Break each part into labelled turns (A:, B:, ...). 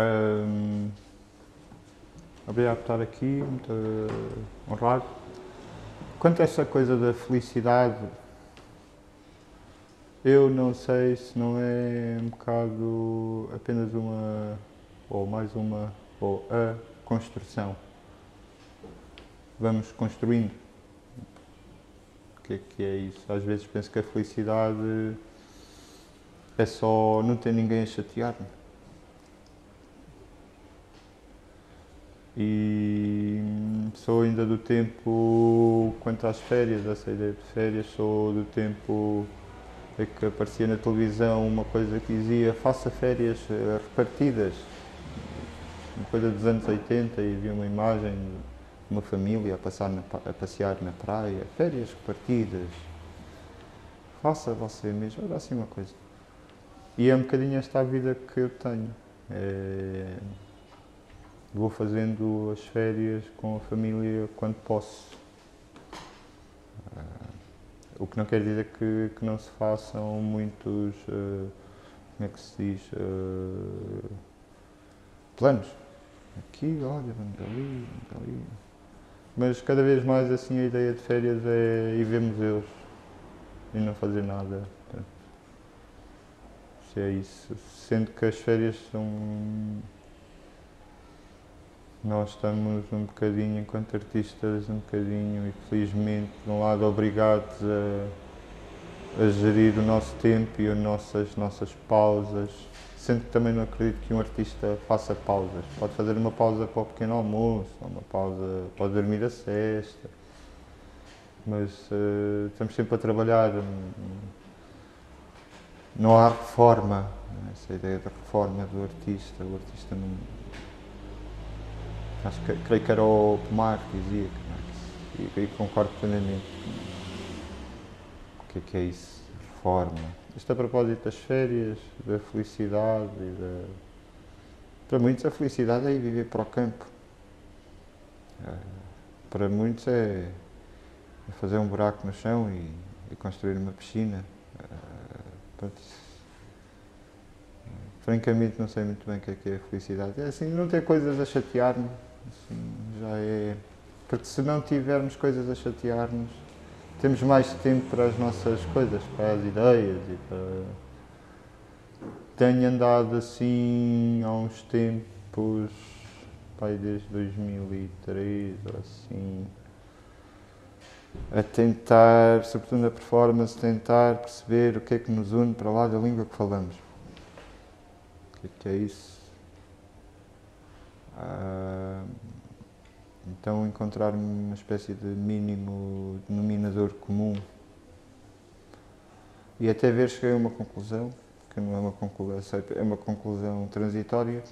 A: Hum, obrigado por estar aqui, muito honrado. Quanto a essa coisa da felicidade, eu não sei se não é um bocado apenas uma, ou mais uma, ou a construção. Vamos construindo. O que é que é isso? Às vezes penso que a felicidade é só não ter ninguém a chatear-me. E sou ainda do tempo, quanto às férias, essa ideia de férias, sou do tempo em que aparecia na televisão uma coisa que dizia faça férias eh, repartidas. Uma coisa dos anos 80 e vi uma imagem de uma família a, passar na, a passear na praia, férias repartidas. Faça você mesmo, era assim uma coisa. E é um bocadinho esta vida que eu tenho. É, vou fazendo as férias com a família quando posso. Uh, o que não quer dizer que, que não se façam muitos, uh, como é que se diz, uh, planos. Aqui, olha, vamos ali, vamos ali. Mas cada vez mais assim a ideia de férias é ir ver museus e não fazer nada se é isso. Sendo que as férias são. Nós estamos um bocadinho, enquanto artistas, um bocadinho, infelizmente, de um lado, obrigados a, a gerir o nosso tempo e as nossas, nossas pausas. Sendo que também não acredito que um artista faça pausas. Pode fazer uma pausa para o pequeno almoço, uma pausa, pode dormir a cesta. Mas uh, estamos sempre a trabalhar. Um, não há reforma, essa ideia da reforma do artista, o artista não. Acho que creio que era o Pomar que dizia, é? e, e concordo plenamente. O que é que é isso? Reforma. Isto a propósito das férias, da felicidade e da. Para muitos a felicidade é ir viver para o campo. É, para muitos é, é fazer um buraco no chão e, e construir uma piscina. Francamente não sei muito bem o que é, que é a felicidade. É assim, não ter coisas a chatear-me, assim, já é. Porque se não tivermos coisas a chatear-nos, temos mais tempo para as nossas coisas, para as ideias e para. Tenho andado assim há uns tempos, pai, desde 2003 ou assim, a tentar, sobretudo na performance, tentar perceber o que é que nos une para lá da língua que falamos. O que é que é isso? Ah, então encontrar uma espécie de mínimo denominador comum e até ver cheguei a uma conclusão, que não é uma conclusão, é uma conclusão transitória,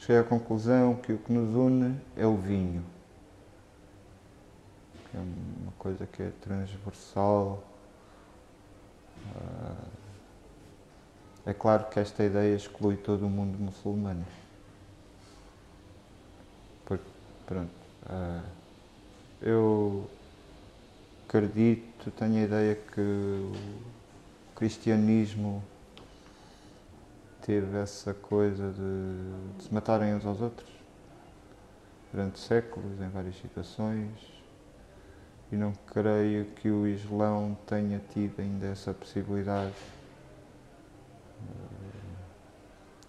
A: cheguei à conclusão que o que nos une é o vinho é uma coisa que é transversal. Ah, é claro que esta ideia exclui todo o mundo muçulmano. Porque, pronto, ah, eu acredito, tenho a ideia que o cristianismo teve essa coisa de, de se matarem uns aos outros durante séculos, em várias situações e não creio que o Islão tenha tido ainda essa possibilidade.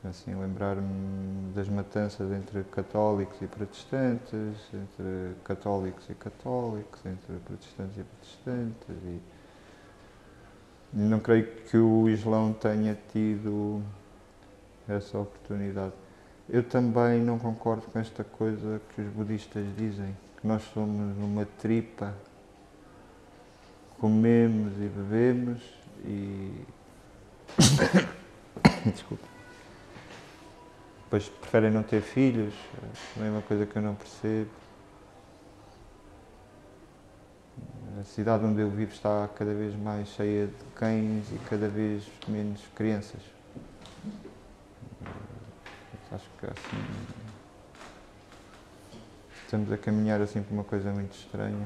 A: Assim, lembrar-me das matanças entre católicos e protestantes, entre católicos e católicos, entre protestantes e protestantes. E não creio que o Islão tenha tido essa oportunidade. Eu também não concordo com esta coisa que os budistas dizem, que nós somos uma tripa comemos e bebemos e. Desculpa. Depois preferem não ter filhos, também é uma coisa que eu não percebo. A cidade onde eu vivo está cada vez mais cheia de cães e cada vez menos crianças. Acho que assim. Estamos a caminhar assim por uma coisa muito estranha.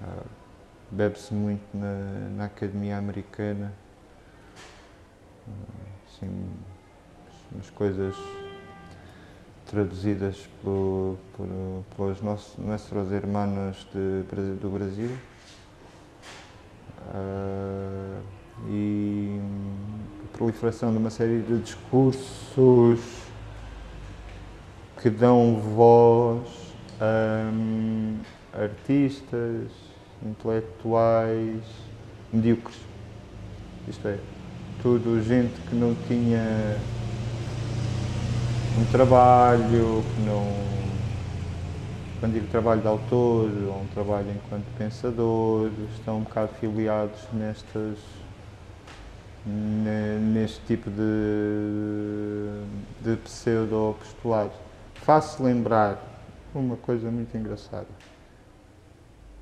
A: Ah, bebe-se muito na, na, academia americana. Assim, umas coisas traduzidas por, por, pelos nossos, nossos hermanos de, do Brasil. Uh, e a proliferação de uma série de discursos que dão voz a artistas, intelectuais medíocres. Isto é, tudo gente que não tinha um trabalho, que não. Quando digo trabalho de autor ou um trabalho enquanto pensador, estão um bocado filiados nestas, neste tipo de, de pseudo-postulado. Faço lembrar uma coisa muito engraçada.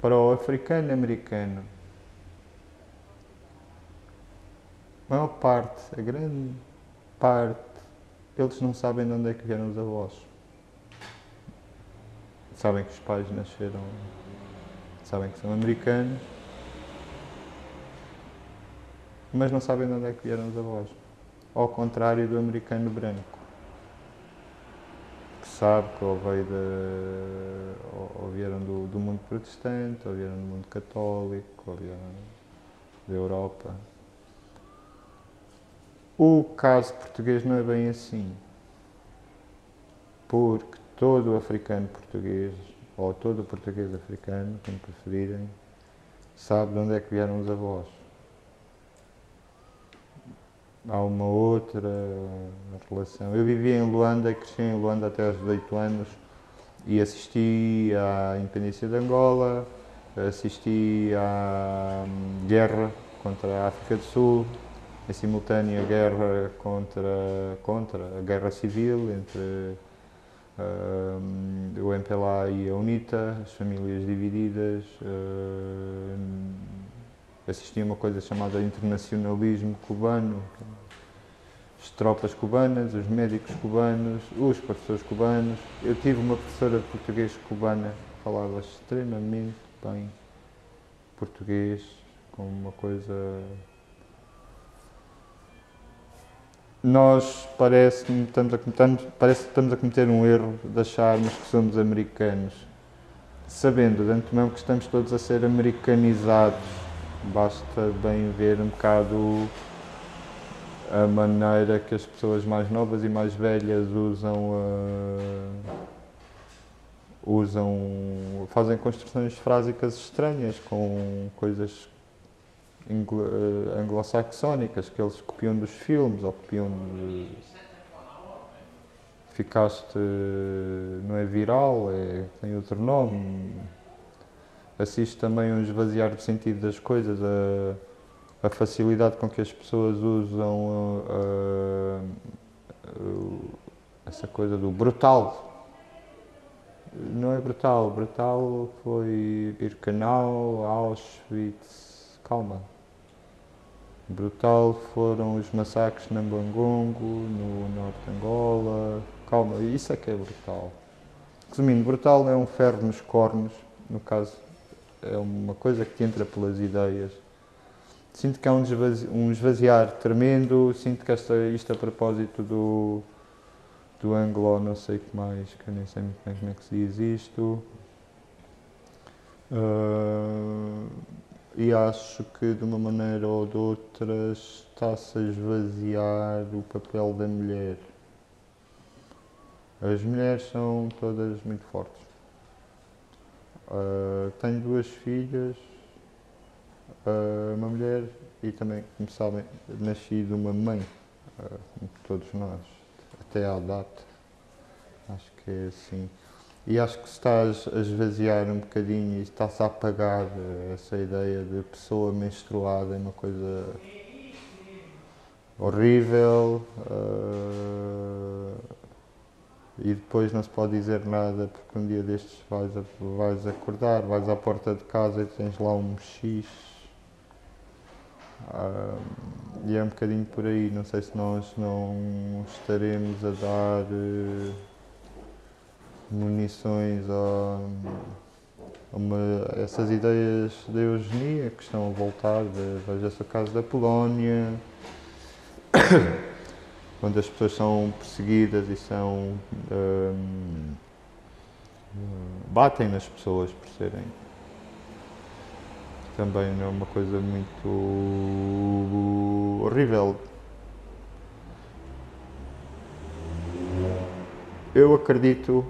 A: Para o africano-americano, a maior parte, a grande parte eles não sabem de onde é que vieram os avós. Sabem que os pais nasceram, sabem que são americanos, mas não sabem de onde é que vieram os avós. Ao contrário do americano branco, que sabe que ou, veio de, ou, vieram do, do, mundo protestante, ou vieram do mundo católico, ou vieram da Europa. O caso português não é bem assim, porque todo africano português, ou todo português africano, como preferirem, sabe de onde é que vieram os avós. Há uma outra relação. Eu vivia em Luanda, cresci em Luanda até aos 18 anos e assisti à independência de Angola, assisti à hum, guerra contra a África do Sul, em simultâneo a guerra contra, contra a guerra civil entre uh, o MPLA e a UNITA, as famílias divididas. Uh, assisti a uma coisa chamada internacionalismo cubano, as tropas cubanas, os médicos cubanos, os professores cubanos. Eu tive uma professora de português cubana que falava extremamente bem português, com uma coisa nós parece que estamos a, parece que estamos a cometer um erro de acharmos que somos americanos, sabendo de antemão que estamos todos a ser americanizados. Basta bem ver um bocado a maneira que as pessoas mais novas e mais velhas usam uh, usam fazem construções frásicas estranhas com coisas eh, anglo-saxónicas que eles copiam dos filmes ou copiam de... ficaste não é viral é tem outro nome. Assiste também um esvaziar do sentido das coisas a, a facilidade com que as pessoas usam a, a, essa coisa do brutal. Não é brutal brutal foi Birkenau Auschwitz calma brutal foram os massacres na Bangongo, no norte de Angola. Calma, isso é que é brutal. Resumindo, brutal é um ferro nos cornos, no caso, é uma coisa que te entra pelas ideias. Sinto que há um, um esvaziar tremendo, sinto que esta, isto a propósito do, do anglo, não sei o que mais, que eu nem sei muito bem como é que se diz isto. Uh, e acho que de uma maneira ou de outra está-se a esvaziar o papel da mulher. As mulheres são todas muito fortes. Uh, tenho duas filhas, uh, uma mulher e também, como sabem, nasci de uma mãe, uh, como todos nós, até à data. Acho que é assim. E acho que estás a esvaziar um bocadinho e está-se a apagar essa ideia de pessoa menstruada é uma coisa horrível uh, e depois não se pode dizer nada porque um dia destes vais, a, vais acordar, vais à porta de casa e tens lá um X uh, e é um bocadinho por aí, não sei se nós não estaremos a dar uh, munições a, a essas ideias da eugenia que estão a voltar, veja-se o caso da Polónia, onde as pessoas são perseguidas e são. Um, batem nas pessoas por serem. Também é uma coisa muito horrível. Eu acredito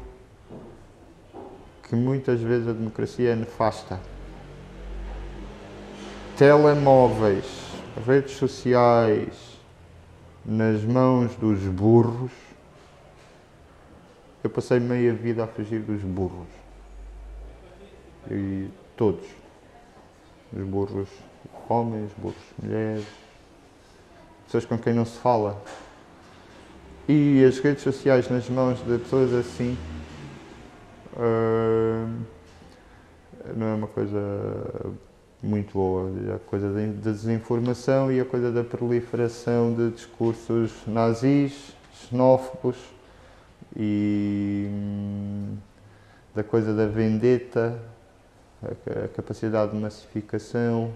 A: que muitas vezes a democracia é nefasta. Telemóveis, redes sociais nas mãos dos burros. Eu passei meia vida a fugir dos burros. E todos. Os burros homens, burros mulheres, pessoas com quem não se fala. E as redes sociais nas mãos de pessoas assim não é uma coisa muito boa. A coisa da desinformação e a coisa da proliferação de discursos nazis, xenófobos e hum, da coisa da vendetta, a, a capacidade de massificação.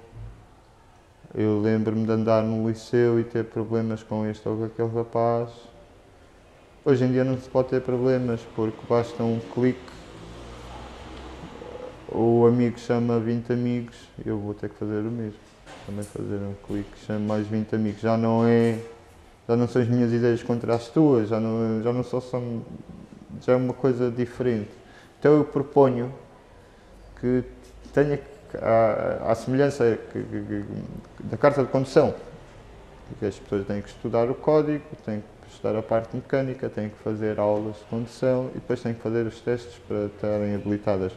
A: Eu lembro-me de andar no liceu e ter problemas com este ou aquele rapaz. Hoje em dia não se pode ter problemas porque basta um clique o amigo chama 20 amigos, eu vou ter que fazer o mesmo. Também fazer um clique, chamo mais 20 amigos. Já não é. Já não são as minhas ideias contra as tuas, já não, já não só são. Já é uma coisa diferente. Então eu proponho que tenha a, semelhança que, que, que, da carta de condução, que as pessoas têm que estudar o código, têm que estudar a parte mecânica, têm que fazer aulas de condução e depois têm que fazer os testes para estarem habilitadas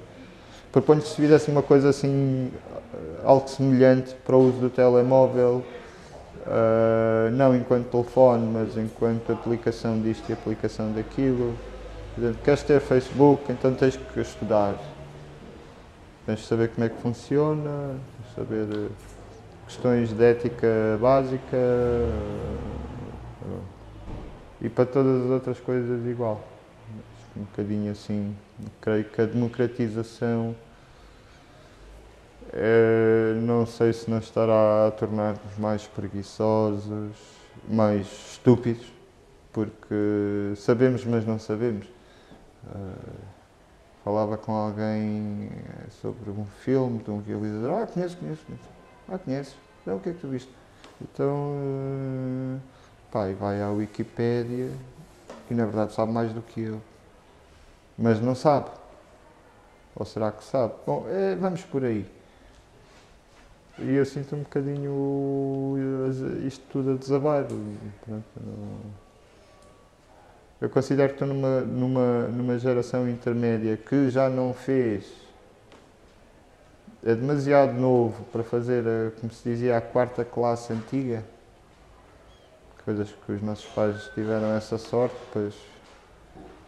A: proponho que se fizesse uma coisa assim, algo semelhante para o uso do telemóvel, uh, não enquanto telefone, mas enquanto aplicação disto e aplicação daquilo. Exemplo, queres ter Facebook, então tens que estudar. Tens de saber como é que funciona, saber eh, questões de ética básica e para todas as outras coisas igual. Um bocadinho assim, creio que a democratização é, não sei se nos estará a tornar-nos mais preguiçosos, mais estúpidos, porque sabemos, mas não sabemos. Uh, falava com alguém sobre um filme de um realizador. Ah, conheço, conheço, conheço. Ah, conheces? Então, o que é que tu viste? Então, uh, pá, vai à Wikipédia e na verdade sabe mais do que eu. Mas não sabe. Ou será que sabe? Bom, é, vamos por aí. E eu sinto um bocadinho isto tudo a desabar. Eu considero que estou numa, numa, numa geração intermédia que já não fez. É demasiado novo para fazer, como se dizia, a quarta classe antiga. Coisas que os nossos pais tiveram essa sorte, pois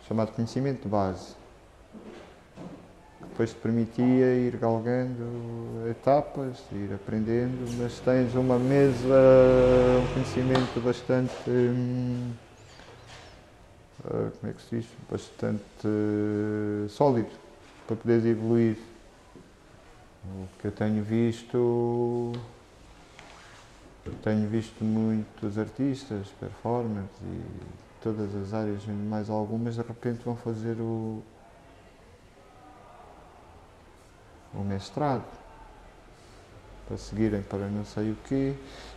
A: chamado conhecimento de base depois te permitia ir galgando etapas, ir aprendendo, mas tens uma mesa, um conhecimento bastante. Hum, ah, como é que se diz? Bastante uh, sólido para poderes evoluir. O que eu tenho visto. Tenho visto muitos artistas, performers e todas as áreas, mais algumas, de repente vão fazer o, um mestrado para seguirem para não sei o quê,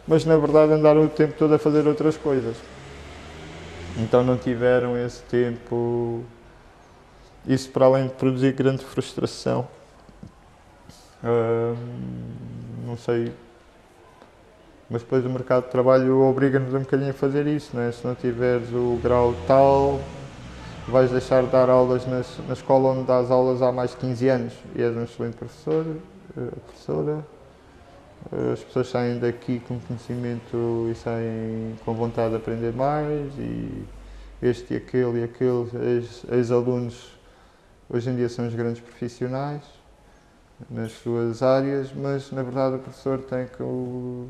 A: mas na verdade andaram o tempo todo a fazer outras coisas. Então não tiveram esse tempo, isso para além de produzir grande frustração. Hum, não sei, mas depois o mercado de trabalho obriga-nos um bocadinho a fazer isso, não é? se não tiveres o grau tal, vais deixar de dar aulas nas, na escola onde dás aulas há mais de 15 anos e és um excelente professor, eh, professora. Eh, as pessoas saem daqui com conhecimento e saem com vontade de aprender mais e este e aquele e aqueles ex-alunos hoje em dia são os grandes profissionais nas suas áreas, mas na verdade o professor tem que o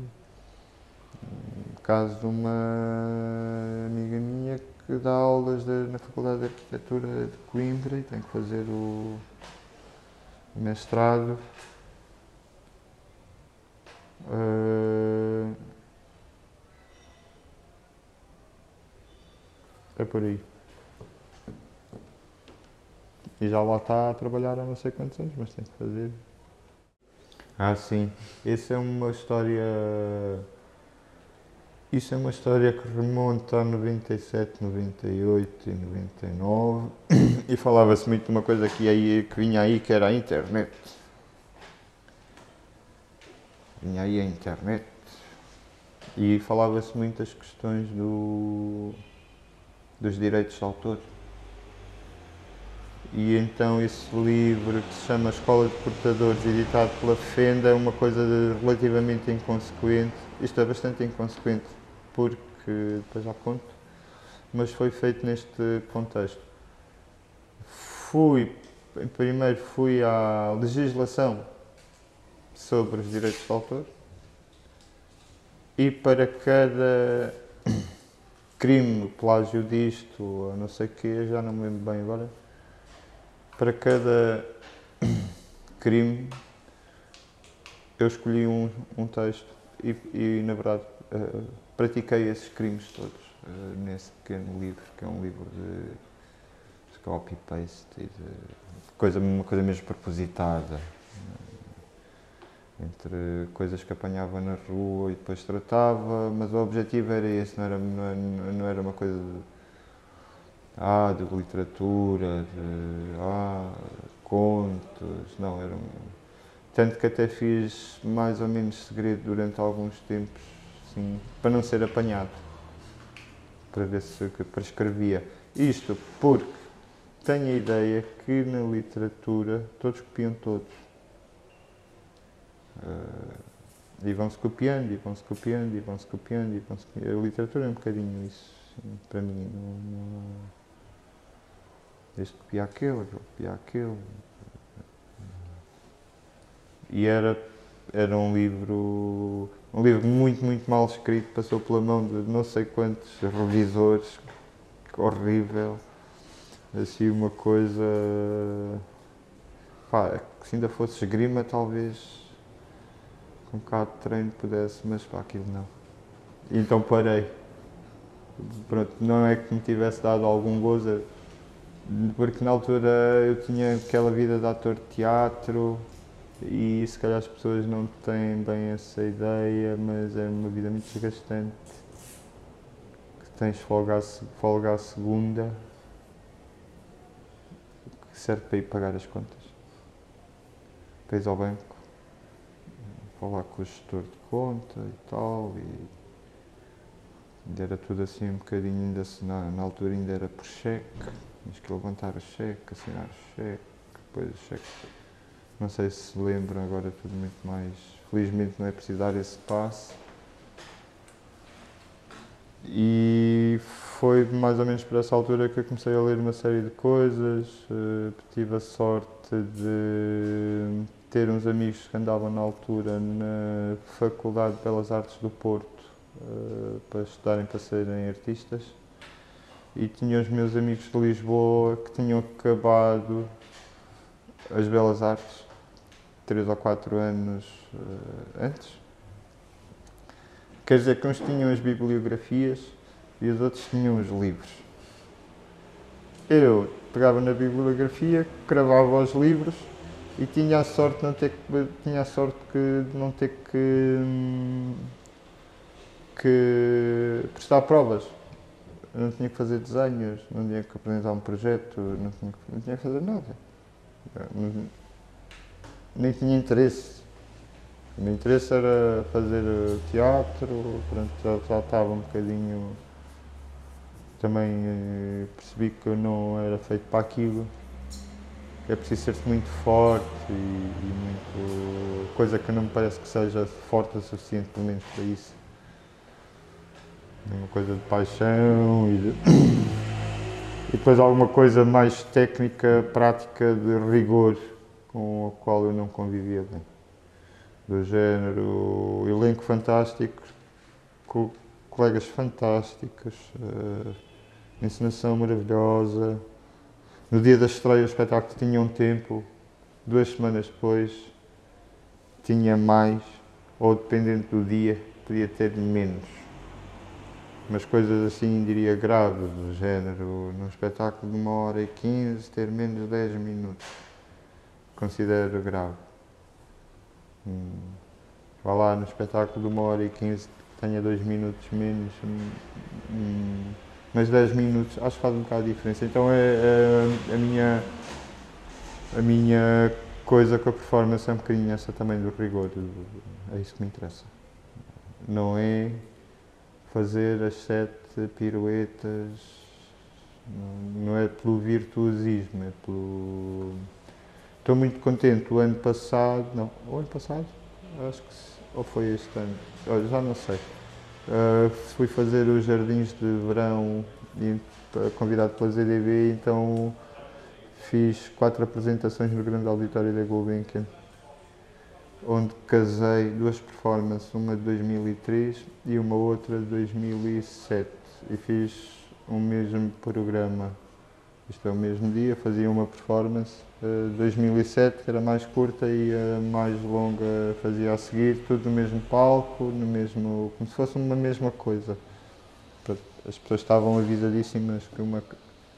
A: caso de uma amiga minha que dá aulas de, na Faculdade de Arquitetura de Coimbra e tem que fazer o mestrado. Uh, É por aí. E já lá está a trabalhar há não sei quantos anos, mas tem que fazer. Ah, sim. Essa é uma história. Isso é uma história que remonta a 97, 98 e 99 e falava-se muito de uma coisa que, aí, que vinha aí que era a internet. Vinha aí a internet e falava-se muito das questões do, dos direitos de autor. E então esse livro que se chama Escola de Portadores, editado pela Fenda, é uma coisa relativamente inconsequente. Isto é bastante inconsequente porque depois já conto, mas foi feito neste contexto. Fui, primeiro fui à legislação sobre os direitos de autor e para cada crime, plágio disto, ou não sei o quê, já não me lembro bem agora, para cada crime eu escolhi um, um texto e, e, na verdade uh, pratiquei esses crimes todos uh, nesse pequeno livro, que é um livro de, de copy-paste e de coisa, uma coisa mesmo propositada uh, entre coisas que apanhava na rua e depois tratava, mas o objetivo era esse, não era, não, não era uma coisa de, ah, de literatura, de ah, contos, não, era um, tanto que até fiz mais ou menos segredo durante alguns tempos, assim, para não ser apanhado, para ver se para escrevia. Isto porque tenho a ideia que na literatura todos copiam todos. Uh, e vão-se copiando, e vão-se copiando, e vão-se copiando, e vão-se copiando. A literatura é um bocadinho isso, para mim. Não, não este copiar aquele, copiar aquele. E era, era um livro, um livro muito, muito mal escrito, passou pela mão de não sei quantos revisores, horrível. Assim, uma coisa. Pá, se ainda fosse esgrima, talvez com um bocado de treino pudesse, mas pá, aquilo não. Então parei. Pronto, não é que me tivesse dado algum gozo, porque na altura eu tinha aquela vida de ator de teatro e se calhar as pessoas não têm bem essa ideia, mas é uma vida muito desgastante. Que tens folga à, folga à segunda, que serve para ir pagar as contas. Para ao banco, falar com o gestor de conta e tal. E ainda era tudo assim um bocadinho, ainda, na, na altura ainda era por cheque Tens que levantar o cheque, assinar o cheque, depois o cheque. Não sei se lembram agora tudo muito mais. Felizmente não é preciso dar esse passo. E foi mais ou menos por essa altura que eu comecei a ler uma série de coisas. Uh, tive a sorte de ter uns amigos que andavam na altura na Faculdade de Belas Artes do Porto uh, para estudarem para serem artistas e tinha os meus amigos de Lisboa que tinham acabado as Belas Artes três ou quatro anos uh, antes. Quer dizer que uns tinham as bibliografias e os outros tinham os livros. Eu pegava na bibliografia, cravava os livros e tinha a sorte de não ter que, tinha a sorte que, de não ter que, hum, que prestar provas eu não tinha que fazer desenhos, não tinha que apresentar um projeto, não tinha que, não tinha que fazer nada. Não, nem tinha interesse. O meu interesse era fazer teatro, pronto, já, já estava um bocadinho. Também eh, percebi que eu não era feito para aquilo. É preciso ser muito forte e, e muito. coisa que não me parece que seja forte o suficiente, pelo menos para isso uma coisa de paixão e, de... e depois alguma coisa mais técnica, prática, de rigor, com a qual eu não convivia bem. Do género, elenco fantástico, com colegas fantásticos, uh, encenação maravilhosa. No dia da estreia o espetáculo tinha um tempo, duas semanas depois tinha mais, ou dependendo do dia, podia ter menos mas coisas assim, diria, graves, do género, num espetáculo de uma hora e quinze, ter menos de 10 minutos. Considero grave. Hum, vá lá, no espetáculo de uma hora e quinze, tenha dois minutos menos, hum, hum, mas 10 minutos, acho que faz um bocado de diferença. Então é, é a minha a minha coisa com a performance é um bocadinho essa também do rigor, é isso que me interessa. Não é fazer as sete piruetas, não é pelo virtuosismo, é pelo. Estou muito contente. O ano passado, não, o ano passado? Acho que. Ou foi este ano? Olha, já não sei. Uh, fui fazer os jardins de verão convidado pela ZDB, então fiz quatro apresentações no grande auditório da Gulbenkian, onde casei duas performances, uma de 2003 e uma outra de 2007. E fiz o mesmo programa. Isto é o mesmo dia, fazia uma performance uh, 2007, que era mais curta, e a mais longa fazia a seguir, tudo no mesmo palco, no mesmo, como se fosse uma mesma coisa. As pessoas estavam avisadíssimas que uma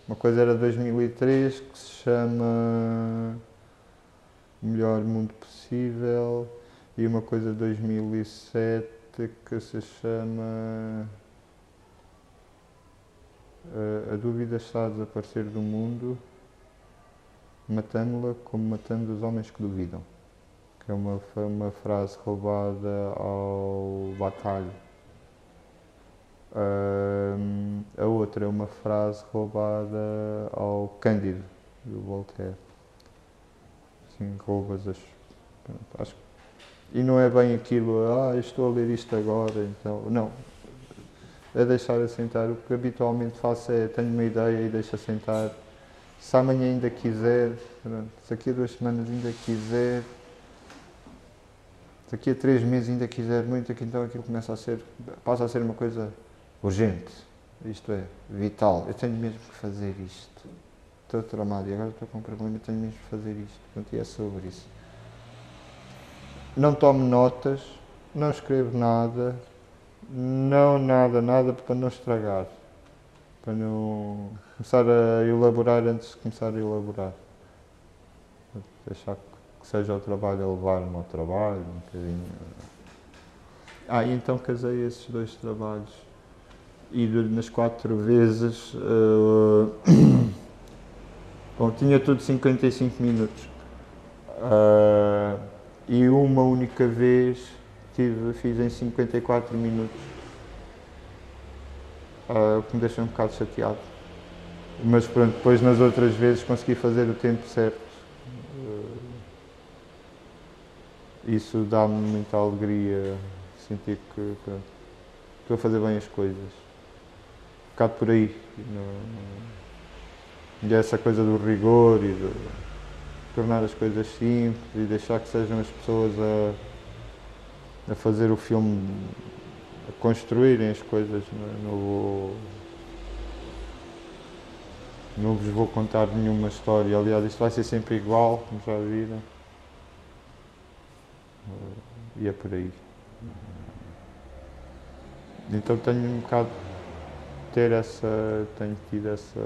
A: uma coisa era 2003 que se chama O Melhor Mundo Possível e uma coisa de 2007 que se chama A Dúvida está a desaparecer do mundo, matando-la como matando os homens que duvidam. Que é uma, uma frase roubada ao Batalho a outra é uma frase roubada ao Cândido, do Voltaire. Assim, roubas as. Acho, e não é bem aquilo, ah, estou a ler isto agora, então. Não. É deixar assentar. O que habitualmente faço é tenho uma ideia e deixo assentar. Se amanhã ainda quiser, se aqui a duas semanas ainda quiser, se aqui a três meses ainda quiser muito, então aquilo começa a ser, passa a ser uma coisa urgente, isto é, vital. Eu tenho mesmo que fazer isto. Estou tramado e agora estou com um problema, tenho mesmo que fazer isto. Portanto, é sobre isso. Não tomo notas, não escrevo nada, não nada, nada para não estragar. Para não começar a elaborar antes de começar a elaborar. Deixar que seja o trabalho a levar-me ao trabalho, um bocadinho. Ah, e então casei esses dois trabalhos e nas quatro vezes uh, bom, tinha tudo 55 minutos uh, e uma única vez tive, fiz em 54 minutos. Uh, o que me deixa um bocado chateado. Mas pronto, depois nas outras vezes consegui fazer o tempo certo. Isso dá-me muita alegria sentir que pronto, estou a fazer bem as coisas. Bocado por aí. E essa coisa do rigor e de tornar as coisas simples e deixar que sejam as pessoas a, a fazer o filme, a construírem as coisas. Não, é? não, vou, não vos vou contar nenhuma história. Aliás, isto vai ser sempre igual, como já viram. E é por aí. Então tenho um bocado ter essa, tenho tido essa,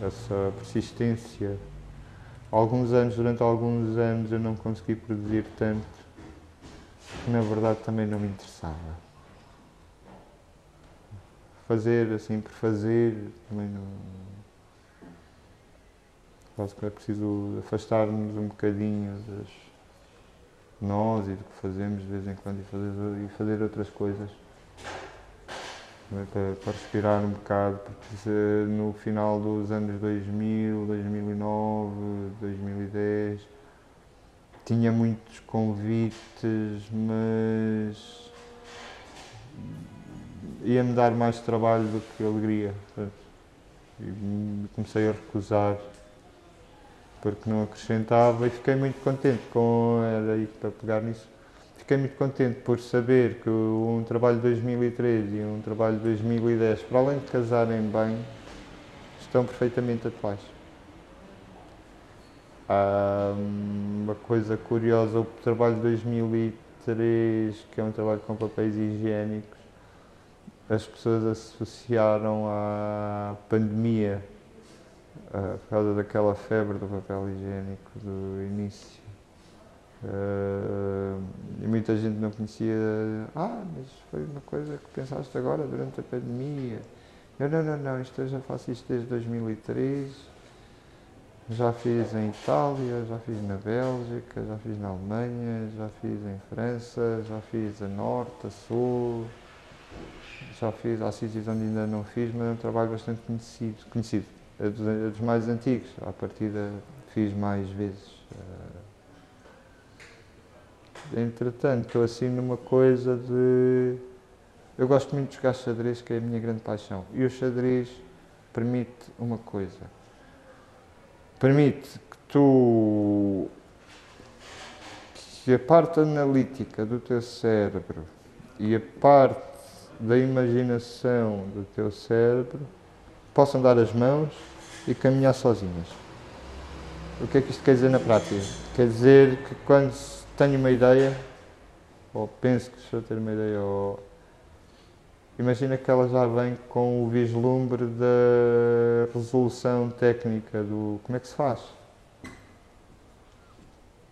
A: essa persistência. Alguns anos, durante alguns anos eu não consegui produzir tanto, na verdade também não me interessava. Fazer assim por fazer também não. Quase que é preciso afastar-nos um bocadinho das nós e do que fazemos de vez em quando e fazer, e fazer outras coisas para, para respirar um bocado, porque no final dos anos 2000, 2009, 2010 tinha muitos convites, mas ia-me dar mais trabalho do que alegria. E comecei a recusar porque não acrescentava e fiquei muito contente com, era aí para pegar nisso, fiquei muito contente por saber que um trabalho de 2013 e um trabalho de 2010, para além de casarem bem, estão perfeitamente atuais. Há uma coisa curiosa, o trabalho de 2013 2003, que é um trabalho com papéis higiênicos, as pessoas associaram à pandemia uh, por causa daquela febre do papel higiênico do início. Uh, e muita gente não conhecia. Ah, mas foi uma coisa que pensaste agora durante a pandemia. Eu, não, não, não, isto eu já faço isto desde 2003 já fiz em Itália, já fiz na Bélgica, já fiz na Alemanha, já fiz em França, já fiz a Norte, a Sul, já fiz, há sítios onde ainda não fiz, mas é um trabalho bastante conhecido, conhecido. É dos, é dos mais antigos, à partida fiz mais vezes. Eh, entretanto, assim numa coisa de. Eu gosto muito de jogar xadrez, que é a minha grande paixão. E o xadrez permite uma coisa permite que tu que a parte analítica do teu cérebro e a parte da imaginação do teu cérebro possam dar as mãos e caminhar sozinhas. O que é que isto quer dizer na prática? Quer dizer que quando tenho uma ideia, ou penso que estou a ter uma ideia, ou Imagina que ela já vem com o vislumbre da resolução técnica do como é que se faz.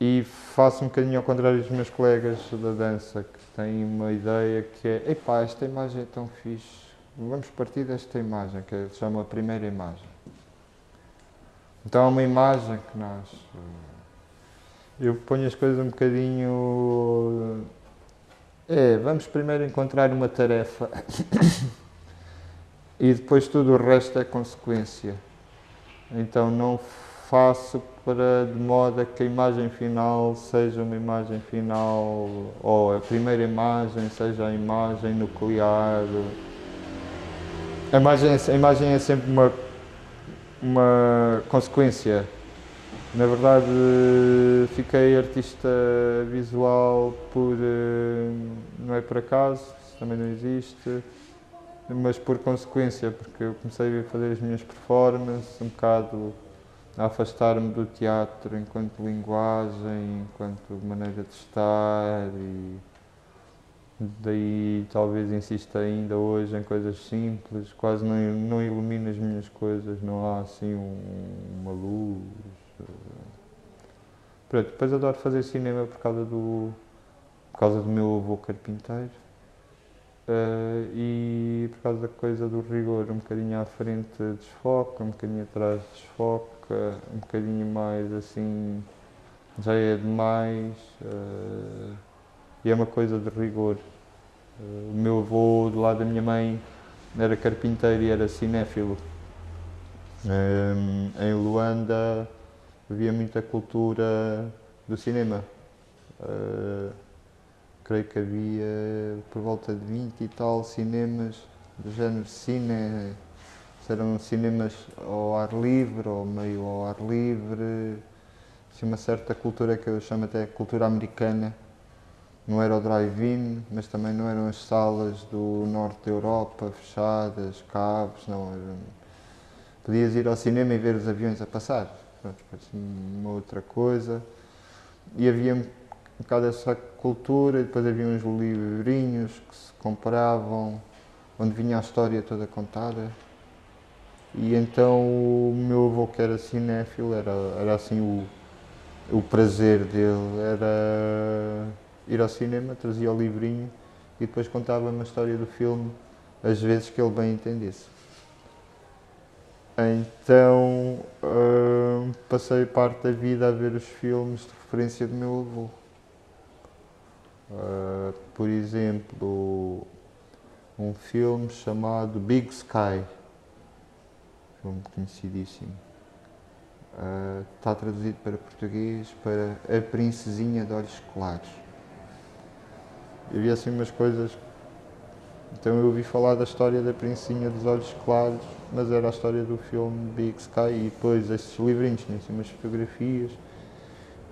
A: E faço um bocadinho ao contrário dos meus colegas da dança, que têm uma ideia que é: epá, esta imagem é tão fixe, vamos partir desta imagem, que se chama a primeira imagem. Então é uma imagem que nós. Eu ponho as coisas um bocadinho é, vamos primeiro encontrar uma tarefa e depois tudo o resto é consequência. Então não faço para de modo a que a imagem final seja uma imagem final ou a primeira imagem seja a imagem nuclear. A imagem, a imagem é sempre uma, uma consequência na verdade, fiquei artista visual por. Eh, não é por acaso, isso também não existe, mas por consequência, porque eu comecei a fazer as minhas performances um bocado a afastar-me do teatro enquanto linguagem, enquanto maneira de estar e daí talvez insista ainda hoje em coisas simples, quase não, não ilumino as minhas coisas, não há assim um, uma luz Pronto, depois adoro fazer cinema por causa do, por causa do meu avô carpinteiro uh, e por causa da coisa do rigor, um bocadinho à frente desfoca, um bocadinho atrás desfoca, um bocadinho mais assim já é demais uh, e é uma coisa de rigor. Uh, o meu avô do lado da minha mãe era carpinteiro e era cinéfilo. Um, em Luanda havia muita cultura do cinema. Uh, creio que havia por volta de 20 e tal cinemas do género cine, eram cinemas ao ar livre ou meio ao ar livre, assim, uma certa cultura que eu chamo até cultura americana. Não era o drive-in, mas também não eram as salas do norte da Europa fechadas, cabos, não. Era... Podias ir ao cinema e ver os aviões a passar pronto, uma outra coisa. E havia um bocado essa cultura, e depois havia uns livrinhos que se compravam, onde vinha a história toda contada. E então o meu avô, que era cinéfilo, era, era assim o, o prazer dele, era ir ao cinema, trazia o livrinho e depois contava-me a história do filme, às vezes que ele bem entendesse. Então uh, passei parte da vida a ver os filmes de referência do meu avô. Uh, por exemplo, um filme chamado Big Sky, filme conhecidíssimo. Uh, está traduzido para português para A Princesinha de Olhos Claros. Havia assim umas coisas então eu ouvi falar da história da Princinha dos Olhos Claros, mas era a história do filme Big Sky e depois estes livrinhos, tinham assim umas fotografias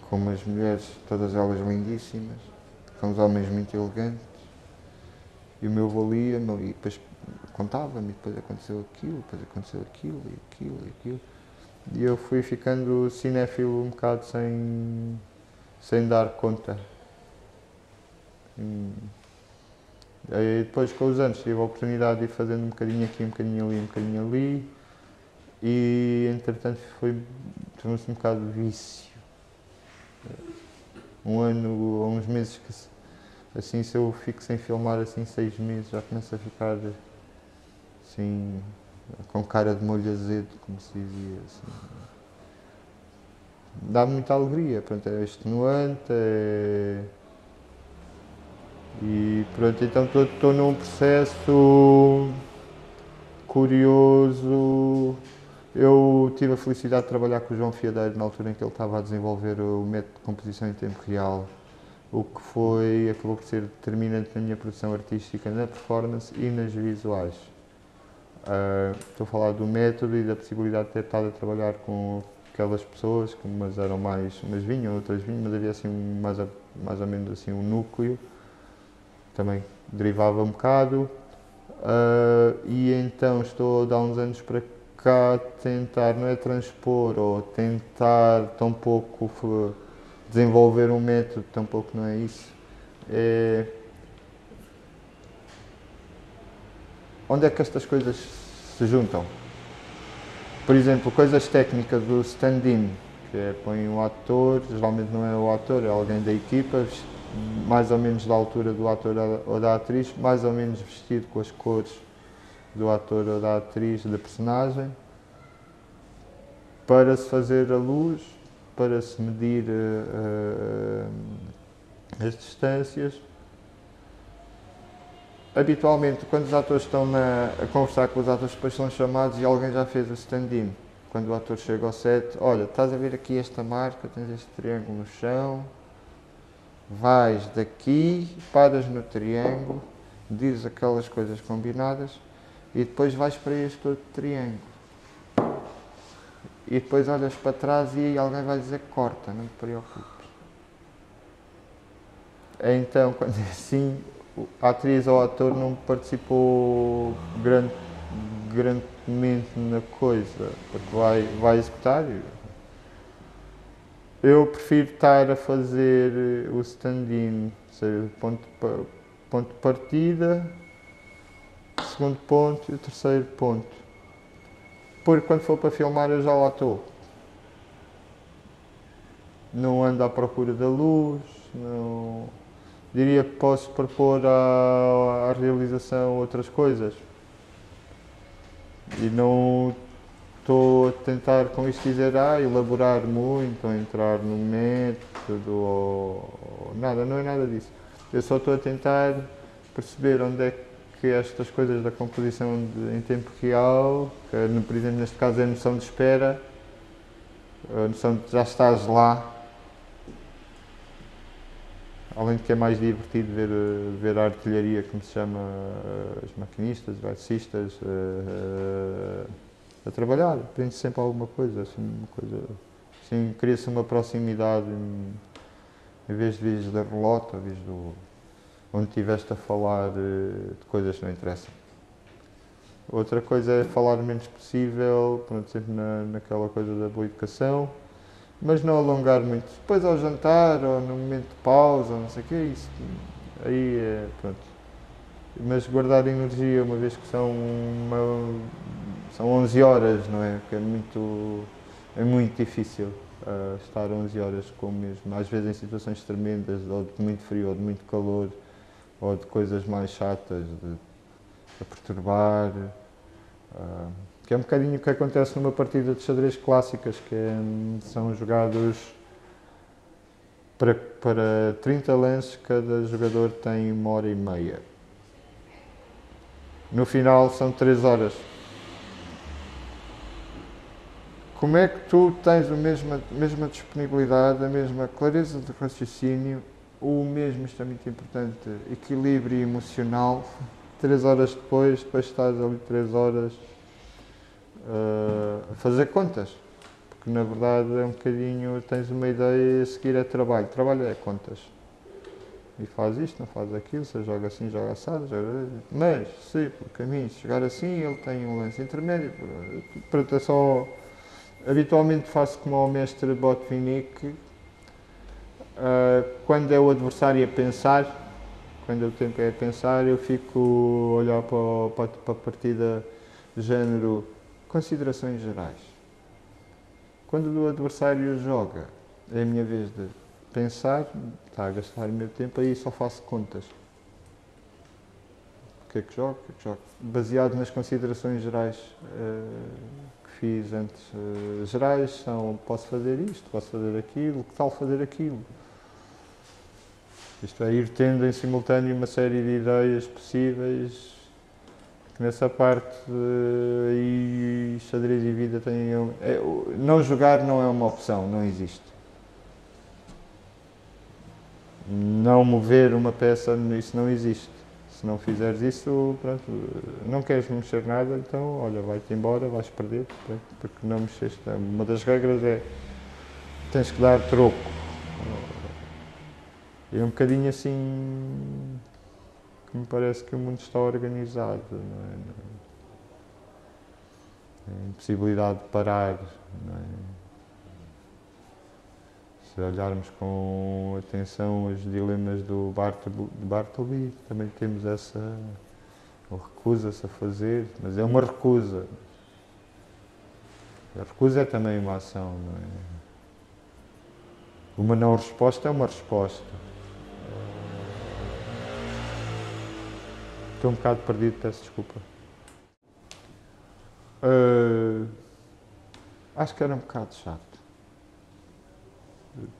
A: com umas mulheres, todas elas lindíssimas, com uns homens muito elegantes. E o meu avô lia e depois contava-me, depois aconteceu aquilo, depois aconteceu aquilo e aquilo e aquilo. E eu fui ficando cinéfilo um bocado sem, sem dar conta. Hum. Depois com os anos tive a oportunidade de ir fazendo um bocadinho aqui, um bocadinho ali, um bocadinho ali e entretanto foi tornou-se um bocado vício. Um ano ou uns meses que assim se eu fico sem filmar assim seis meses já começo a ficar assim com cara de molho azedo, como se dizia assim. Dá muita alegria, pronto, é extenuante, é e pronto, então estou num processo curioso. Eu tive a felicidade de trabalhar com o João Fiadeiro na altura em que ele estava a desenvolver o método de composição em tempo real, o que foi, acabou por ser determinante na minha produção artística, na performance e nas visuais. Uh, estou a falar do método e da possibilidade de ter estado a trabalhar com aquelas pessoas, que umas eram mais, umas vinham, outras vinham, mas havia assim mais, mais ou menos assim um núcleo também derivava um bocado. Uh, e então estou há uns anos para cá tentar, não é transpor ou tentar tão pouco desenvolver um método, tão pouco não é isso. É, onde é que estas coisas se juntam? Por exemplo, coisas técnicas do stand-in, que é põe um ator, geralmente não é o ator, é alguém da equipa, mais ou menos da altura do ator ou da atriz, mais ou menos vestido com as cores do ator ou da atriz, da personagem, para se fazer a luz, para se medir uh, uh, as distâncias. Habitualmente, quando os atores estão na, a conversar com os atores, depois são chamados e alguém já fez o stand-in. Quando o ator chega ao set, olha, estás a ver aqui esta marca, tens este triângulo no chão, vais daqui, paras no triângulo, dizes aquelas coisas combinadas e depois vais para este outro triângulo. E depois olhas para trás e alguém vai dizer corta, não te preocupes. Então, quando é assim, a atriz ou o ator não participou grande, grandemente na coisa, porque vai, vai executar eu prefiro estar a fazer eh, o stand-in, ponto, ponto de partida, segundo ponto e o terceiro ponto. Porque quando for para filmar eu já lá estou. Não ando à procura da luz, não... diria que posso propor à, à realização outras coisas. E não estou a tentar com isto dizer, ah, elaborar muito, ou entrar no método, ou, nada, não é nada disso. Eu só estou a tentar perceber onde é que estas coisas da composição de, em tempo real, que por exemplo neste caso é a noção de espera, a noção de já estás lá, além de que é mais divertido ver, ver a artilharia, como se chama, os maquinistas, os uh, uh, a trabalhar, aprende sempre alguma coisa, assim, uma coisa, assim, cria-se uma proximidade em, vez de vires da relota, vires do onde estiveste a falar de, de coisas que não interessam. Outra coisa é falar o menos possível, pronto, sempre na, naquela coisa da boa educação, mas não alongar muito. Depois ao jantar ou no momento de pausa, não sei o que, isso aí é, pronto. Mas guardar energia, uma vez que são uma, são 11 horas, não é? Que é muito, é muito difícil uh, estar 11 horas com o mesmo. Às vezes em situações tremendas, ou de muito frio, ou de muito calor, ou de coisas mais chatas, de, de perturbar. Uh, que é um bocadinho o que acontece numa partida de xadrez clássicas, que é, são jogados para, para 30 lances, cada jogador tem uma hora e meia. No final são 3 horas. Como é que tu tens a mesma, mesma disponibilidade, a mesma clareza de raciocínio, o mesmo, isto é muito importante, equilíbrio emocional, três horas depois, depois estás ali três horas uh, a fazer contas. Porque na verdade é um bocadinho, tens uma ideia a seguir é trabalho. Trabalho é contas. E faz isto, não faz aquilo, se joga assim, joga assado, joga... Mas, se por caminho chegar assim, ele tem um lance intermédio. Pronto, é só habitualmente faço como ao mestre Botvinnik, uh, quando é o adversário a pensar, quando o tempo é a pensar, eu fico a olhar para, para a partida género considerações gerais. Quando o adversário joga, é a minha vez de pensar, está a gastar o meu tempo, aí só faço contas. O que é que jogo? O que é que jogo? Baseado nas considerações gerais uh, fiz antes. Uh, gerais são, posso fazer isto, posso fazer aquilo, que tal fazer aquilo? Isto é, ir tendo em simultâneo uma série de ideias possíveis, que nessa parte aí xadrez e vida têm... É, não jogar não é uma opção, não existe. Não mover uma peça, isso não existe. Se não fizeres isso, pronto, não queres mexer nada, então olha, vai-te embora, vais perder, pronto, porque não mexeste. Uma das regras é tens que dar troco é um bocadinho assim que me parece que o mundo está organizado. Não é? A impossibilidade de parar. Não é? Olharmos com atenção os dilemas do Bartleby, também temos essa. Recusa-se a fazer, mas é uma recusa. A recusa é também uma ação, não é? Uma não resposta é uma resposta. Estou um bocado perdido, peço desculpa. Uh, acho que era um bocado chato.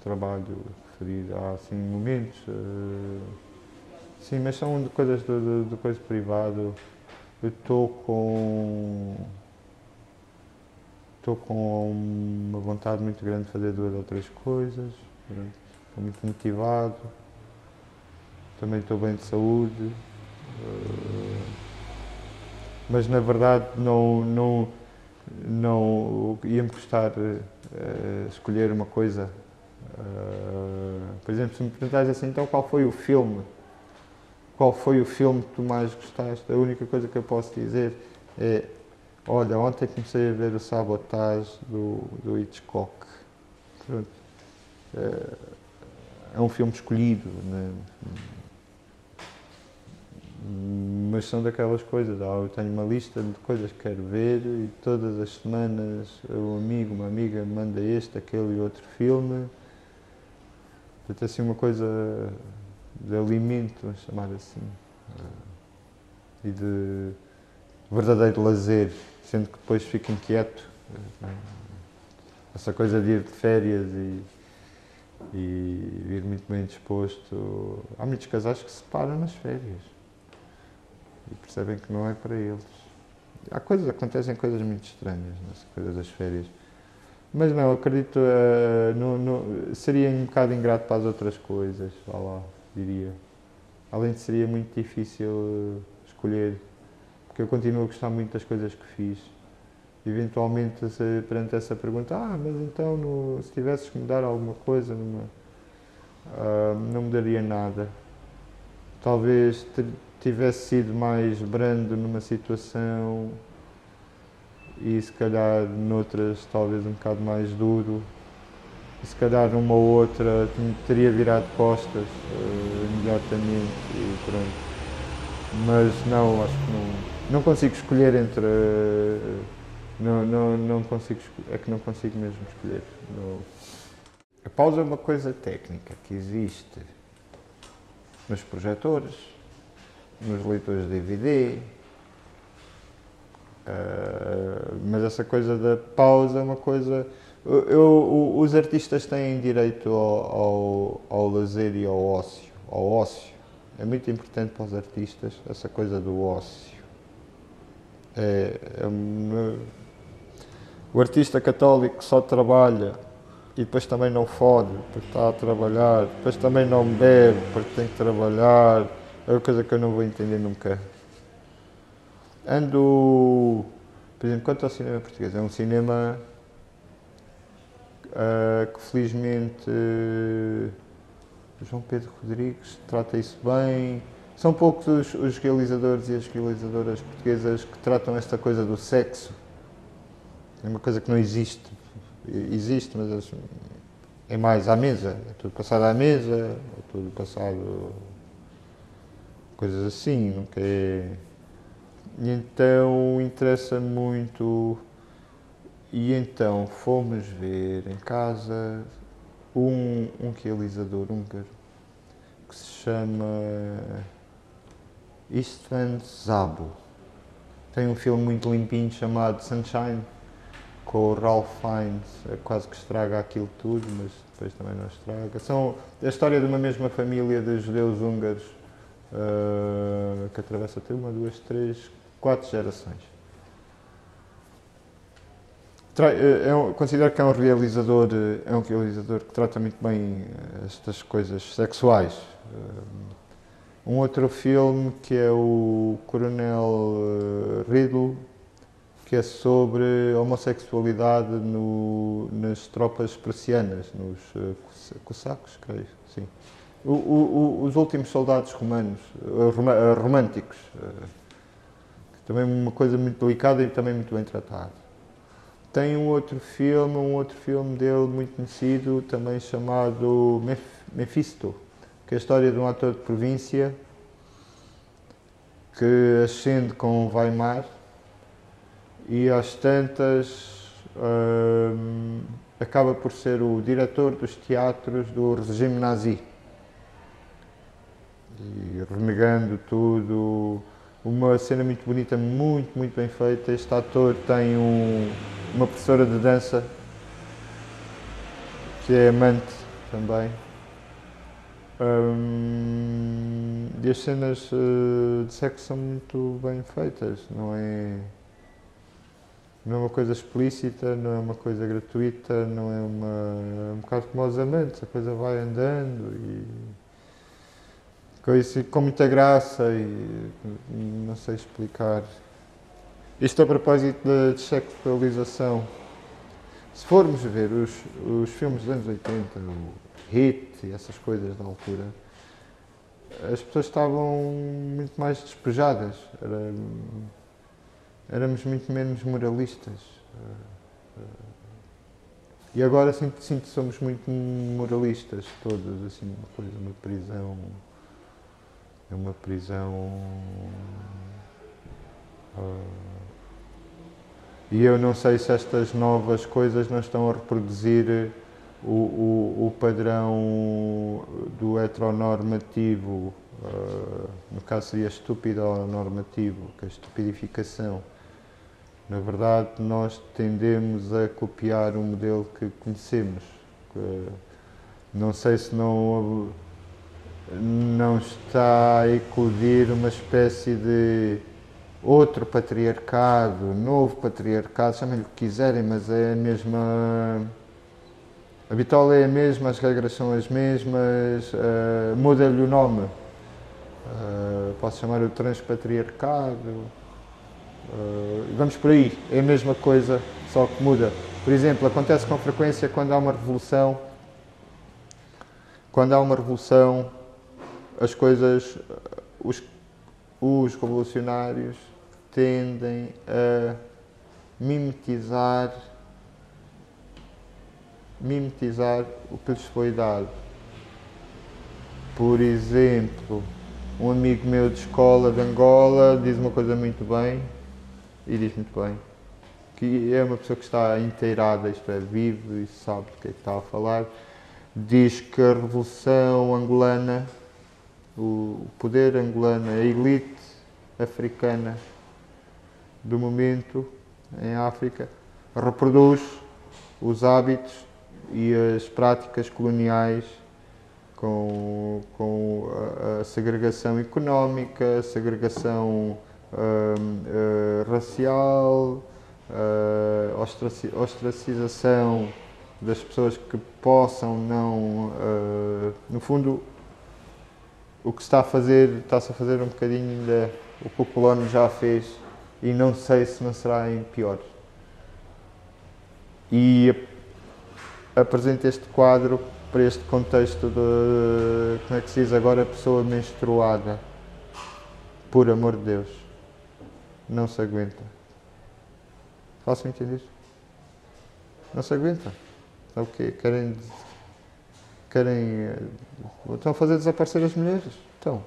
A: Trabalho referido há assim momentos. Uh, sim, mas são de coisas do, do, coisa privado. Eu estou com. Estou com uma vontade muito grande de fazer duas ou três coisas. Estou muito motivado. Também estou bem de saúde. Eh, mas na verdade não, não, não ia-me custar uh, escolher uma coisa. Uh, por exemplo, se me perguntares assim, então qual foi o filme? Qual foi o filme que tu mais gostaste? A única coisa que eu posso dizer é, olha, ontem comecei a ver o Sabotage do, do Hitchcock. Pronto. é um filme escolhido. Né? mas são daquelas coisas. Ah, eu tenho uma lista de coisas que quero ver e todas as semanas um amigo, uma amiga manda este, aquele e outro filme. Portanto, assim, uma coisa de alimento, vamos chamar assim, eh, e de verdadeiro lazer, sendo que depois fico inquieto. Eh, essa coisa de ir de férias e, e ir muito bem disposto. Há muitos casais que se param nas férias e percebem que não é para eles. Há coisas, acontecem coisas muito estranhas nessa coisa das férias. Mas não, acredito, uh, no, no, seria um bocado ingrato para as outras coisas, vá lá, diria. Além de seria muito difícil uh, escolher, porque eu continuo a gostar muito das coisas que fiz. Eventualmente, se, perante essa pergunta, ah, mas então no, se tivesses que mudar alguma coisa, numa, uh, não mudaria nada. Talvez tivesse sido mais brando numa situação e se calhar noutras talvez um bocado mais duro e se calhar numa ou outra teria virado costas uh, imediatamente e pronto. Mas não, acho que não, não consigo escolher entre. Uh, não, não, não consigo, é que não consigo mesmo escolher. A pausa é uma coisa técnica que existe nos projetores, nos leitores de DVD. Ah, mas essa coisa da pausa é uma coisa. Eu, eu, os artistas têm direito ao, ao, ao lazer e ao ócio, ao ócio. É muito importante para os artistas essa coisa do ócio. É, é, o artista católico só trabalha e depois também não fode porque está a trabalhar, depois também não bebe porque tem que trabalhar, é uma coisa que eu não vou entender nunca. Ando, por exemplo, quanto ao cinema português, é um cinema uh, que felizmente uh, João Pedro Rodrigues trata isso bem. São poucos os, os realizadores e as realizadoras portuguesas que tratam esta coisa do sexo. É uma coisa que não existe. Existe, mas é mais à mesa. É tudo passado à mesa, é tudo passado coisas assim, nunca é. E então interessa muito. E então fomos ver em casa um, um realizador húngaro que se chama Istvan Zabo. Tem um filme muito limpinho chamado Sunshine com o Ralph Fiennes, é quase que estraga aquilo tudo, mas depois também não estraga. São a história de uma mesma família de judeus húngaros uh, que atravessa até uma, duas, três, quatro gerações. Eh, é considero que é um realizador é um realizador que trata muito bem estas coisas sexuais. Um outro filme que é o Coronel Riddle que é sobre homossexualidade no, nas tropas persianas, nos cossacos, creio, sim. O, o, os últimos soldados romanos, românticos, também uma coisa muito delicada e também muito bem tratada. Tem um outro filme, um outro filme dele muito conhecido, também chamado Mephisto, que é a história de um ator de província que ascende com Weimar e às tantas hum, acaba por ser o diretor dos teatros do regime nazi. E renegando tudo, uma cena muito bonita, muito, muito bem feita. Este ator tem um, uma professora de dança que é amante também. E as cenas uh, de sexo são muito bem feitas, não é? não é uma coisa explícita, não é uma coisa gratuita, não é uma. É um bocado como os amantes, a coisa vai andando e. Coisa, com muita graça e. não sei explicar. Isto a propósito da desexualização. Se formos ver os, os filmes dos anos 80, o Hit e essas coisas da altura, as pessoas estavam muito mais despejadas. Era, éramos muito menos moralistas. E agora sinto, sinto que somos muito moralistas todos, assim, uma coisa, uma prisão. É uma prisão. Uh, e eu não sei se estas novas coisas não estão a reproduzir o, o, o padrão do heteronormativo, uh, no caso seria estúpido normativo, que é a estupidificação na verdade, nós tendemos a copiar um modelo que conhecemos. Não sei se não, não está a eclodir uma espécie de outro patriarcado, novo patriarcado, chamem-lhe o que quiserem, mas é a mesma. A bitola é a mesma, as regras são as mesmas, uh, muda-lhe o nome. Uh, posso chamar o transpatriarcado Uh, vamos por aí, é a mesma coisa, só que muda. Por exemplo, acontece com frequência quando há uma revolução. Quando há uma revolução, as coisas, os, os revolucionários tendem a mimetizar, mimetizar o que lhes foi dado. Por exemplo, um amigo meu de escola de Angola diz uma coisa muito bem, e diz muito bem. Que é uma pessoa que está inteirada, isto é, vive e sabe do que é que está a falar. Diz que a revolução angolana, o poder angolano, a elite africana do momento em África, reproduz os hábitos e as práticas coloniais com, com a, segregação económica, a segregação uh, racial, uh, ostracização das pessoas que possam não. no fundo, o que está a fazer, está-se a fazer um bocadinho ainda o que o colono já fez e não sei se não será em pior. E apresento este quadro para este contexto de, como é que se diz agora, pessoa menstruada, por amor de Deus não se aguenta. Façam entender? Não se aguenta. É o quê? Querem. Querem. Eh, estão a fazer desaparecer as mulheres? Então.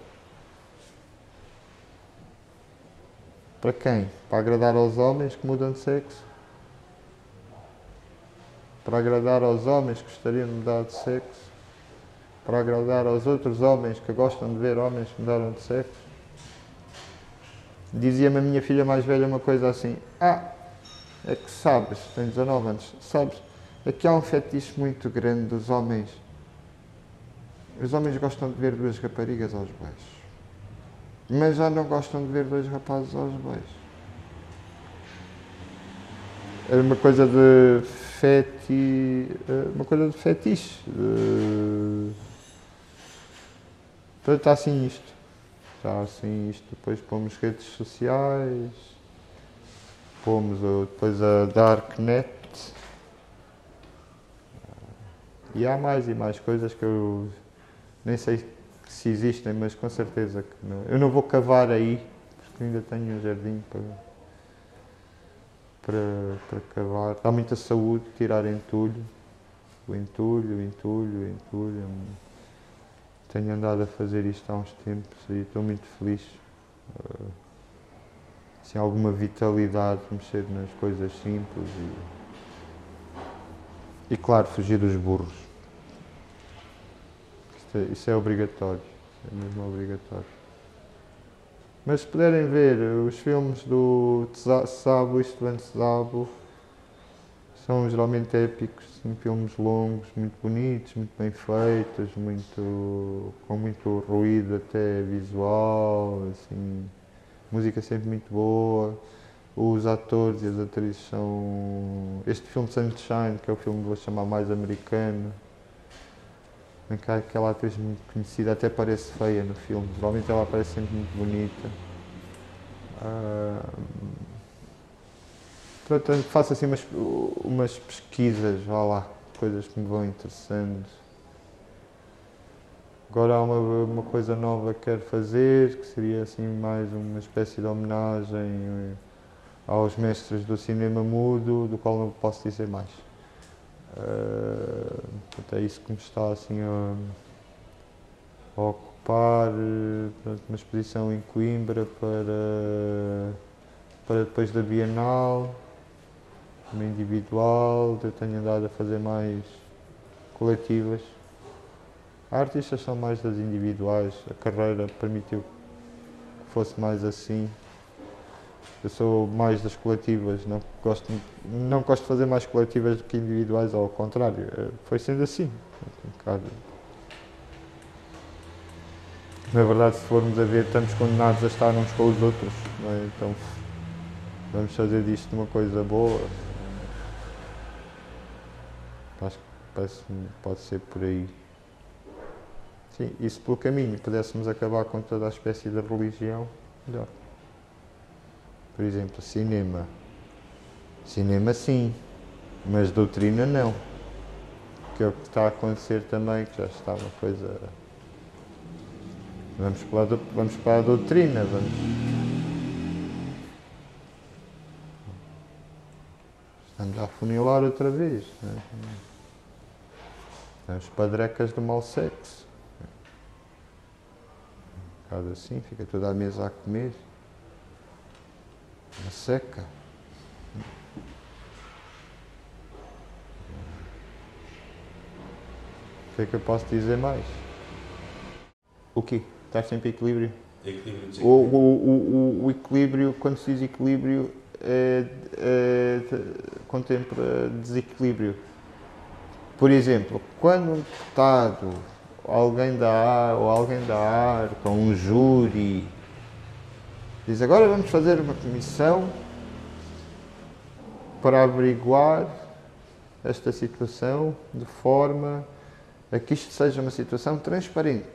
A: Para quem? Para agradar aos homens que mudam de sexo? Para agradar aos homens que gostariam de mudar de sexo? Para agradar aos outros homens que gostam de ver homens que mudaram de sexo? Dizia-me a minha filha mais velha uma coisa assim: Ah, é que sabes, tem 19 anos, sabes, é que há um fetiche muito grande dos homens. Os homens gostam de ver duas raparigas aos beijos, mas já não gostam de ver dois rapazes aos beijos. Era uma coisa de feti... uma coisa de fetiche. De... Portanto, está assim isto. Está assim isto. Depois pomos redes sociais pomos depois a Darknet e há mais e mais coisas que eu nem sei se existem, mas com certeza que não. Eu não vou cavar aí, porque ainda tenho um jardim para, para, para cavar. Dá muita saúde tirar entulho, o entulho, o entulho, o entulho. Tenho andado a fazer isto há uns tempos e estou muito feliz assim, alguma vitalidade, mexer nas coisas simples e, e claro, fugir dos burros. Isso é, isso é obrigatório, é mesmo obrigatório. Mas se puderem ver os filmes do Sabo e Estevão Sabo, são geralmente épicos, são filmes longos, muito bonitos, muito bem feitos, muito, com muito ruído até visual, assim, música sempre muito boa, os atores e as atrizes são. Este filme Sunshine, que é o filme que vou chamar mais americano, em que aquela atriz muito conhecida, até parece feia no filme, geralmente ela parece sempre muito bonita. Uh, faço assim umas, umas pesquisas, vá lá, coisas que me vão interessando. Agora há uma, uma coisa nova que quero fazer, que seria assim mais uma espécie de homenagem eh, aos mestres do cinema mudo, do qual não posso dizer mais. Uh, é isso que me está assim a, a ocupar, portanto, uma exposição em Coimbra para, para depois da Bienal, uma individual, eu tenho andado a fazer mais coletivas. Artistas são mais das individuais, a carreira permitiu que fosse mais assim. Eu sou mais das coletivas, não gosto, não gosto de fazer mais coletivas do que individuais, ao contrário, eh, foi sendo assim. Na verdade, se formos a ver, estamos condenados a estar uns com os outros, é? então vamos fazer disto uma coisa boa. Acho que parece, pode ser por aí. Sim, se pelo caminho pudéssemos acabar com toda a espécie de religião, melhor. Por exemplo, cinema. Cinema sim, mas doutrina não. Que é o que está a acontecer também, que já está uma coisa. Vamos para a, vamos para a doutrina, vamos. Estamos a funilar outra vez. Né? As padrecas do mau sexo bocado assim, fica toda a mesa a comer. Uma seca. O que é que eu posso dizer mais? O quê? Estás sempre em equilíbrio?
B: Equilíbrio,
A: o, o, o, o, equilíbrio, quando se diz equilíbrio, é, é, contempla desequilíbrio. Por exemplo, quando um deputado alguém da ar, ou alguém da ar, com um júri, diz agora vamos fazer uma comissão para averiguar esta situação de forma a que isto seja uma situação transparente.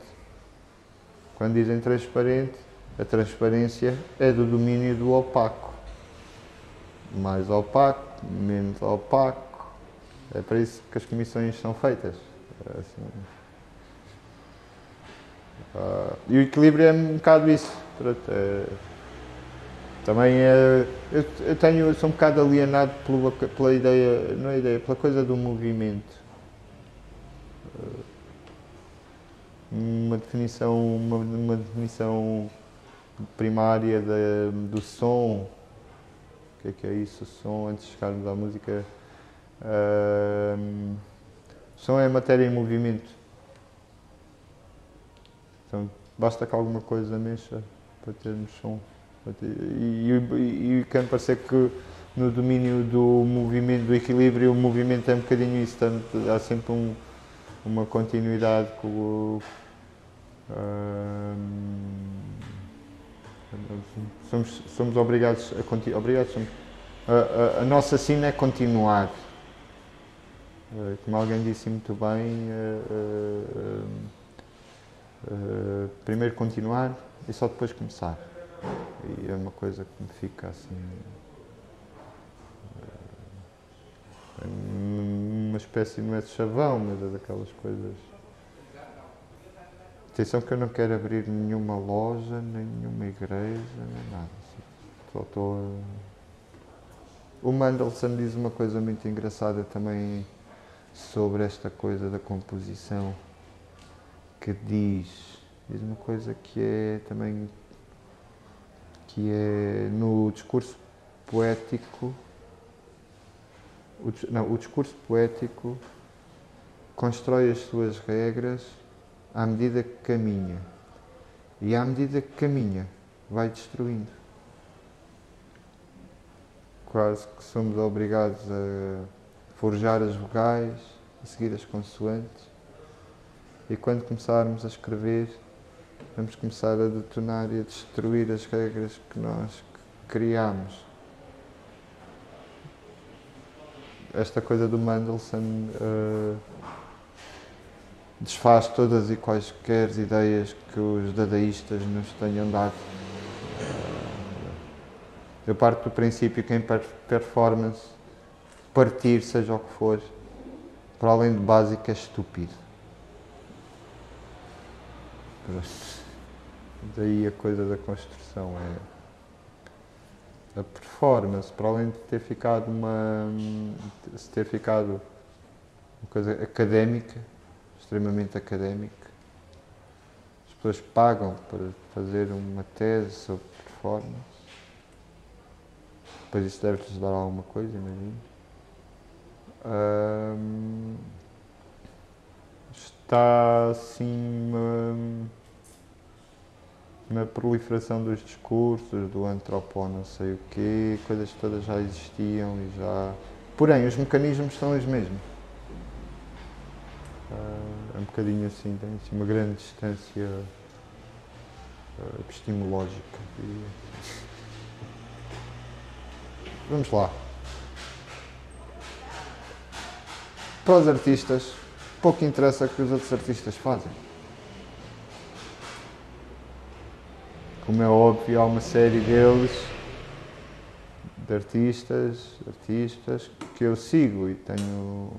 A: Quando dizem transparente, a transparência é do domínio do opaco. Mais opaco, menos opaco. É para isso que as comissões são feitas. É assim, Uh, e o equilíbrio é um bocado isso. Pronto, é, também é, eu, eu, tenho, eu sou um bocado alienado pela, pela ideia, não é ideia, pela coisa do movimento. Uh, uma definição, uma, uma definição primária da, do som. O que é que é isso? O som, antes de chegarmos à música. Uh, som é matéria em movimento. Então, basta que alguma coisa mexa para termos som. E, e, e quero parecer que no domínio do movimento, do equilíbrio, o movimento é um bocadinho isso, tanto, há sempre um, uma continuidade com o. somos, somos obrigados a continuar. Obrigados, somos, a, a, a, nossa sina é continuar. Uh, como alguém disse muito bem, uh, uh, primeiro continuar e só depois começar. E é uma coisa que me fica assim. uma espécie, não é de chavão, mas é daquelas coisas. Atenção que eu não quero abrir nenhuma loja, nenhuma igreja, nem nada. Só estou a... O Mendelssohn diz uma coisa muito engraçada também sobre esta coisa da composição, que diz, diz uma coisa que é também que é no discurso poético o, não, o discurso poético constrói as suas regras à medida que caminha. E à medida que caminha, vai destruindo. Quase que somos obrigados a forjar as vogais, a seguir as consoantes. E quando começarmos a escrever, vamos começar a detonar e a destruir as regras que nós criamos esta coisa do Mendelssohn uh, desfaz todas e quaisquer ideias que os dadaístas nos tenham dado. Uh, eu parto do princípio que em performance, partir, seja o que for, para além de básico, é estúpido. Daí a coisa da construção é a performance, para além de ter ficado uma se ter ficado uma coisa académica, extremamente académica, as pessoas pagam para fazer uma tese sobre performance. Depois isso deve-lhes dar alguma coisa, imagino. está assim na proliferação dos discursos, do antropó não sei o quê, coisas todas já existiam e já. Porém, os mecanismos são os mesmos. Uh, é um bocadinho assim, tem assim, uma grande distância uh, epistemológica. Vamos lá. Para os artistas, pouco interessa o que os outros artistas fazem. Como é óbvio, há uma série deles, de artistas, artistas, que eu sigo e tenho.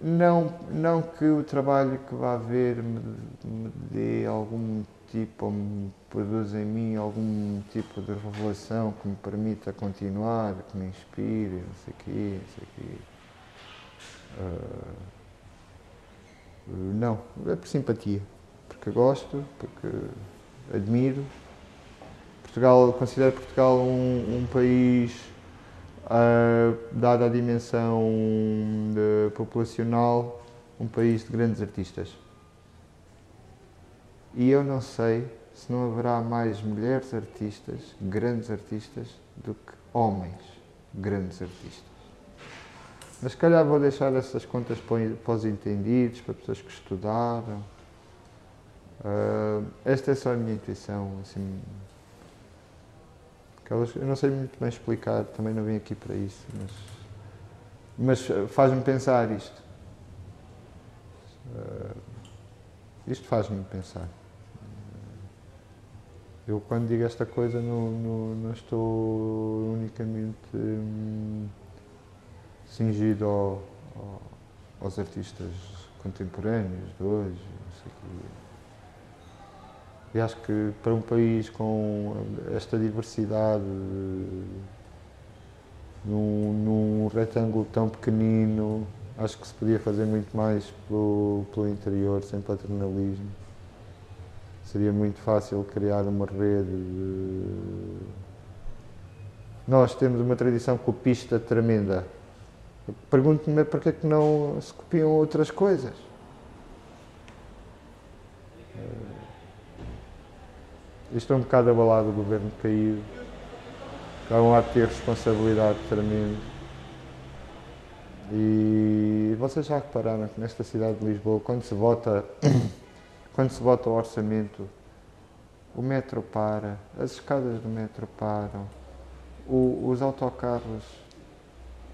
A: Não, não que o trabalho que vá ver me, me dê algum tipo, ou me produza em mim algum tipo de revelação que me permita continuar, que me inspire, não sei o quê, não sei o quê. Uh, não, é por simpatia, porque gosto, porque admiro. Portugal, considero Portugal um, um país, uh, dada a dimensão de, populacional, um país de grandes artistas. E eu não sei se não haverá mais mulheres artistas, grandes artistas, do que homens, grandes artistas. Mas se calhar vou deixar essas contas para os entendidos, para pessoas que estudaram. Uh, esta é só a minha intuição, assim. Aquelas, eu não sei muito bem explicar, também não vim aqui para isso, mas, mas faz-me pensar isto. Uh, isto faz-me pensar. Eu, quando digo esta coisa, não, não, não estou unicamente hum, cingido ao, ao, aos artistas contemporâneos de hoje. Não sei que, e acho que para um país com esta diversidade, num, num retângulo tão pequenino, acho que se podia fazer muito mais pelo, pelo interior, sem paternalismo, seria muito fácil criar uma rede de... Nós temos uma tradição copista tremenda. Pergunto-me é que não se copiam outras coisas. Isto é um bocado abalado o governo caído. Estavam a ter responsabilidade tremenda. E vocês já repararam que nesta cidade de Lisboa, quando se vota, quando se vota o orçamento, o metro para, as escadas do metro param, o, os autocarros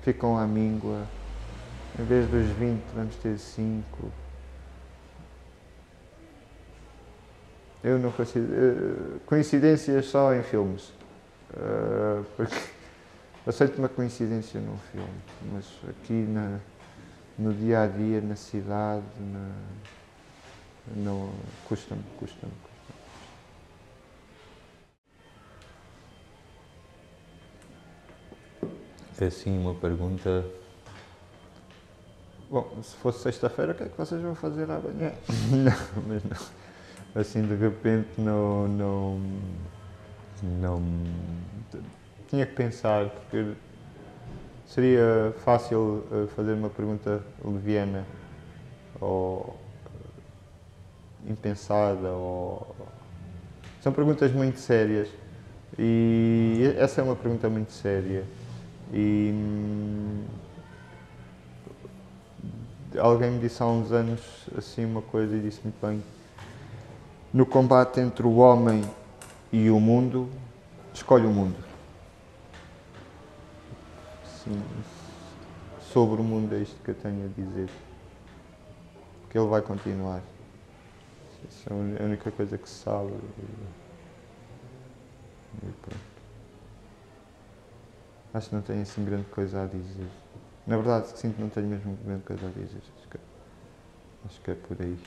A: ficam à míngua, em vez dos 20 vamos ter 5. Eu não consigo. Eh, coincidências só em filmes. Uh, porque aceito uma coincidência num filme, mas aqui na, no dia a dia, na cidade, na, não, custa-me, custa-me, custa-me. É assim uma pergunta. Bom, se fosse sexta-feira, o que é que vocês vão fazer amanhã? não, mas não assim de repente não, não, não tinha que pensar porque seria fácil eh, fazer uma pergunta leviana ou eh, impensada ou são perguntas muito sérias. E essa é uma pergunta muito séria. E hum, alguém me disse há uns anos assim uma coisa e disse-me bem no combate entre o homem e o mundo, escolhe o mundo. Sim, sobre o mundo é isto que eu tenho a dizer. Que ele vai continuar. Essa é a única coisa que se sabe. E pronto. Acho que não tenho assim grande coisa a dizer. Na verdade, sinto que não tenho mesmo grande coisa a dizer. Acho que, acho que é por aí.